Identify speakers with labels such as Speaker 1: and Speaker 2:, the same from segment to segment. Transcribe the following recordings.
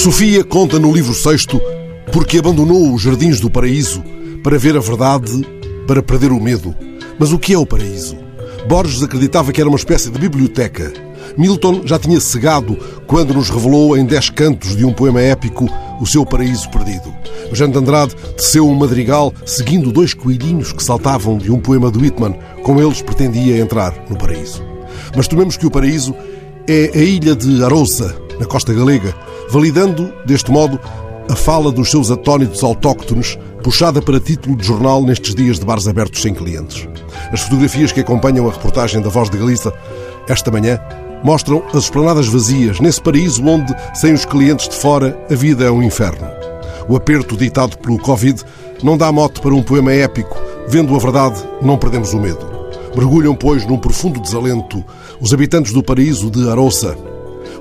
Speaker 1: Sofia conta no livro sexto porque abandonou os jardins do paraíso para ver a verdade, para perder o medo. Mas o que é o paraíso? Borges acreditava que era uma espécie de biblioteca. Milton já tinha cegado quando nos revelou em dez cantos de um poema épico o seu paraíso perdido. Eugênio de Andrade teceu um madrigal seguindo dois coelhinhos que saltavam de um poema de Whitman. Com eles pretendia entrar no paraíso. Mas tomemos que o paraíso é a ilha de Arousa, na costa galega, validando, deste modo, a fala dos seus atónitos autóctones, puxada para título de jornal nestes dias de bares abertos sem clientes. As fotografias que acompanham a reportagem da Voz de Galiza esta manhã mostram as esplanadas vazias, nesse paraíso onde, sem os clientes de fora, a vida é um inferno. O aperto ditado pelo Covid não dá mote para um poema épico. Vendo a verdade, não perdemos o medo. Mergulham, pois, num profundo desalento os habitantes do paraíso de Arosa.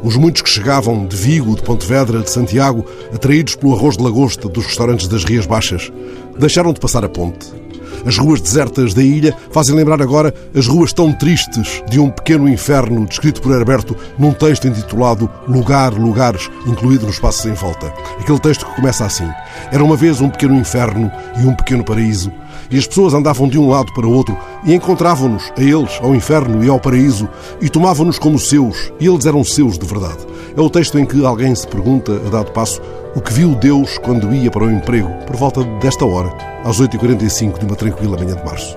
Speaker 1: Os muitos que chegavam de Vigo, de Pontevedra, de Santiago, atraídos pelo arroz de lagosta dos restaurantes das Rias Baixas, deixaram de passar a ponte. As ruas desertas da ilha fazem lembrar agora as ruas tão tristes de um pequeno inferno descrito por Herberto num texto intitulado Lugar, Lugares, incluído nos Passos em Volta. Aquele texto que começa assim: Era uma vez um pequeno inferno e um pequeno paraíso, e as pessoas andavam de um lado para o outro e encontravam-nos, a eles, ao inferno e ao paraíso, e tomavam-nos como seus, e eles eram seus de verdade. É o texto em que alguém se pergunta, a dado passo, o que viu Deus quando ia para o emprego, por volta desta hora, às 8h45 de uma tranquila manhã de março.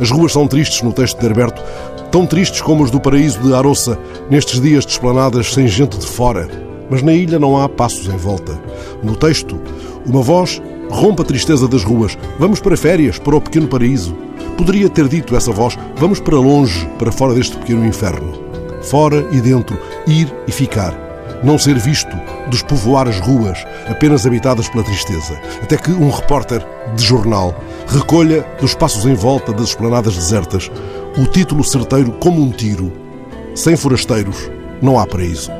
Speaker 1: As ruas são tristes no texto de Herberto, tão tristes como os do paraíso de Arossa, nestes dias de esplanadas sem gente de fora. Mas na ilha não há passos em volta. No texto, uma voz rompe a tristeza das ruas. Vamos para férias, para o pequeno paraíso. Poderia ter dito essa voz: vamos para longe, para fora deste pequeno inferno. Fora e dentro, ir e ficar não ser visto, despovoar as ruas, apenas habitadas pela tristeza, até que um repórter de jornal recolha dos passos em volta das esplanadas desertas o título certeiro como um tiro: Sem forasteiros não há paraíso.